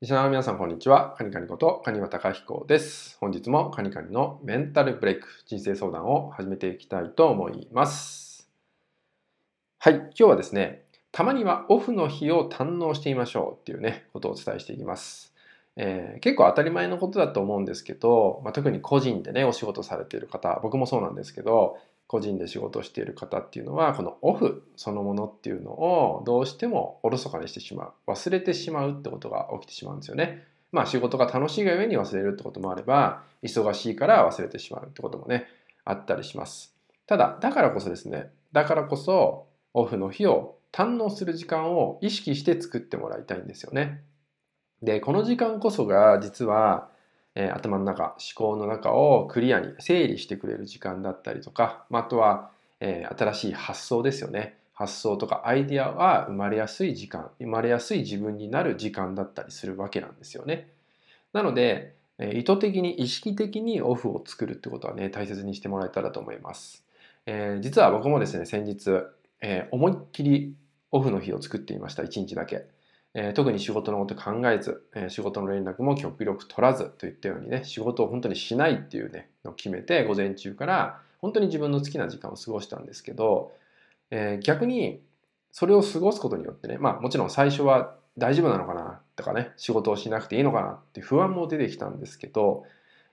リスナーの皆さん、こんにちは。カニカニこと、カニワタカヒコです。本日もカニカニのメンタルブレイク、人生相談を始めていきたいと思います。はい、今日はですね、たまにはオフの日を堪能してみましょうっていうね、ことをお伝えしていきます。えー、結構当たり前のことだと思うんですけど、まあ、特に個人でね、お仕事されている方、僕もそうなんですけど、個人で仕事をしている方っていうのはこのオフそのものっていうのをどうしてもおろそかにしてしまう忘れてしまうってことが起きてしまうんですよね。まあ仕事が楽しいがゆえに忘れるってこともあれば忙しいから忘れてしまうってこともねあったりします。ただだからこそですねだからこそオフの日を堪能する時間を意識して作ってもらいたいんですよね。でこの時間こそが実はえ頭の中思考の中をクリアに整理してくれる時間だったりとか、まあ、とは、え新しい発想ですよね。発想とかアイデアは生まれやすい時間生まれやすい自分になる時間だったりするわけなんですよね。なので、え意図的に意識的にオフを作るってことはね大切にしてもらえたらと思います、えー、実は僕もですね先日、えー、思いっきりオフの日を作っていました1日だけ。え、特に仕事のこと考えず、え、仕事の連絡も極力取らずといったようにね仕事を本当にしないっていうねのを決めて午前中から本当に自分の好きな時間を過ごしたんですけど、えー、逆にそれを過ごすことによってねまあもちろん最初は大丈夫なのかなとかね仕事をしなくていいのかなって不安も出てきたんですけど、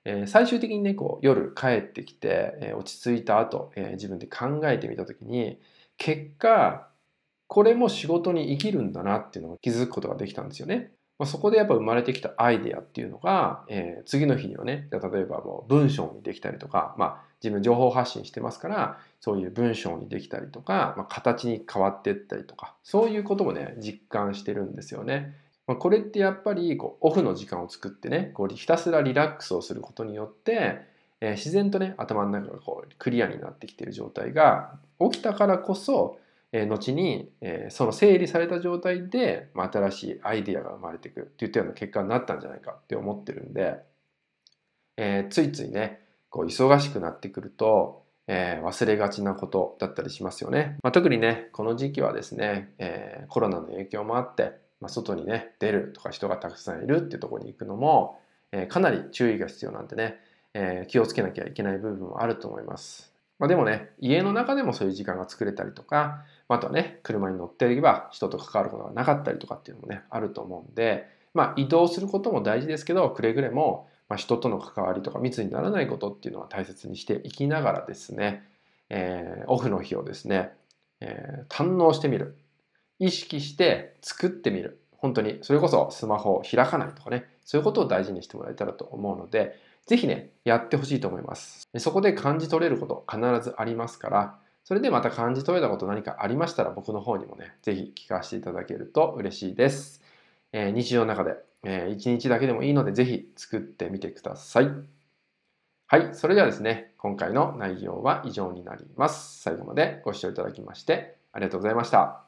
え、最終的にねこう夜帰ってきて、え、落ち着いた後、え、自分で考えてみた時に結果これも仕事に生きるんだなっていうのを気づくことができたんですよね。まあ、そこでやっぱ生まれてきたアイデアっていうのが、えー、次の日にはね、例えばもう文章にできたりとか、まあ、自分情報発信してますから、そういう文章にできたりとか、まあ、形に変わっていったりとか、そういうこともね、実感してるんですよね。まあ、これってやっぱりこうオフの時間を作ってね、こうひたすらリラックスをすることによって、えー、自然とね、頭の中がこうクリアになってきている状態が起きたからこそ、え後に、えその整理された状態で、ま新しいアイディアが生まれてくるっていったような結果になったんじゃないかって思ってるんで、えー、ついついねこう忙しくなってくると、えー、忘れがちなことだったりしますよね、まあ、特にねこの時期はですね、えー、コロナの影響もあって、まあ、外にね出るとか人がたくさんいるっていうとこに行くのも、えかなり注意が必要なんでね、え気をつけなきゃいけない部分もあると思います。まあ、でもね、家の中でもそういう時間が作れたりとか、あとはね、車に乗っていれば人と関わることがなかったりとかっていうのもね、あると思うんで、まあ移動することも大事ですけど、くれぐれも、ま人との関わりとか密にならないことっていうのは大切にしていきながらですね、えー、オフの日をですね、えー、堪能してみる。意識して作ってみる。本当に、それこそスマホを開かないとかね、そういうことを大事にしてもらえたらと思うので、ぜひね、やってほしいと思います。そこで感じ取れること必ずありますから、それでまた感じ取れたこと何かありましたら僕の方にもね、ぜひ聞かせていただけると嬉しいです。えー、日常の中で、えー、1日だけでもいいのでぜひ作ってみてください。はい、それではですね、今回の内容は以上になります。最後までご視聴いただきましてありがとうございました。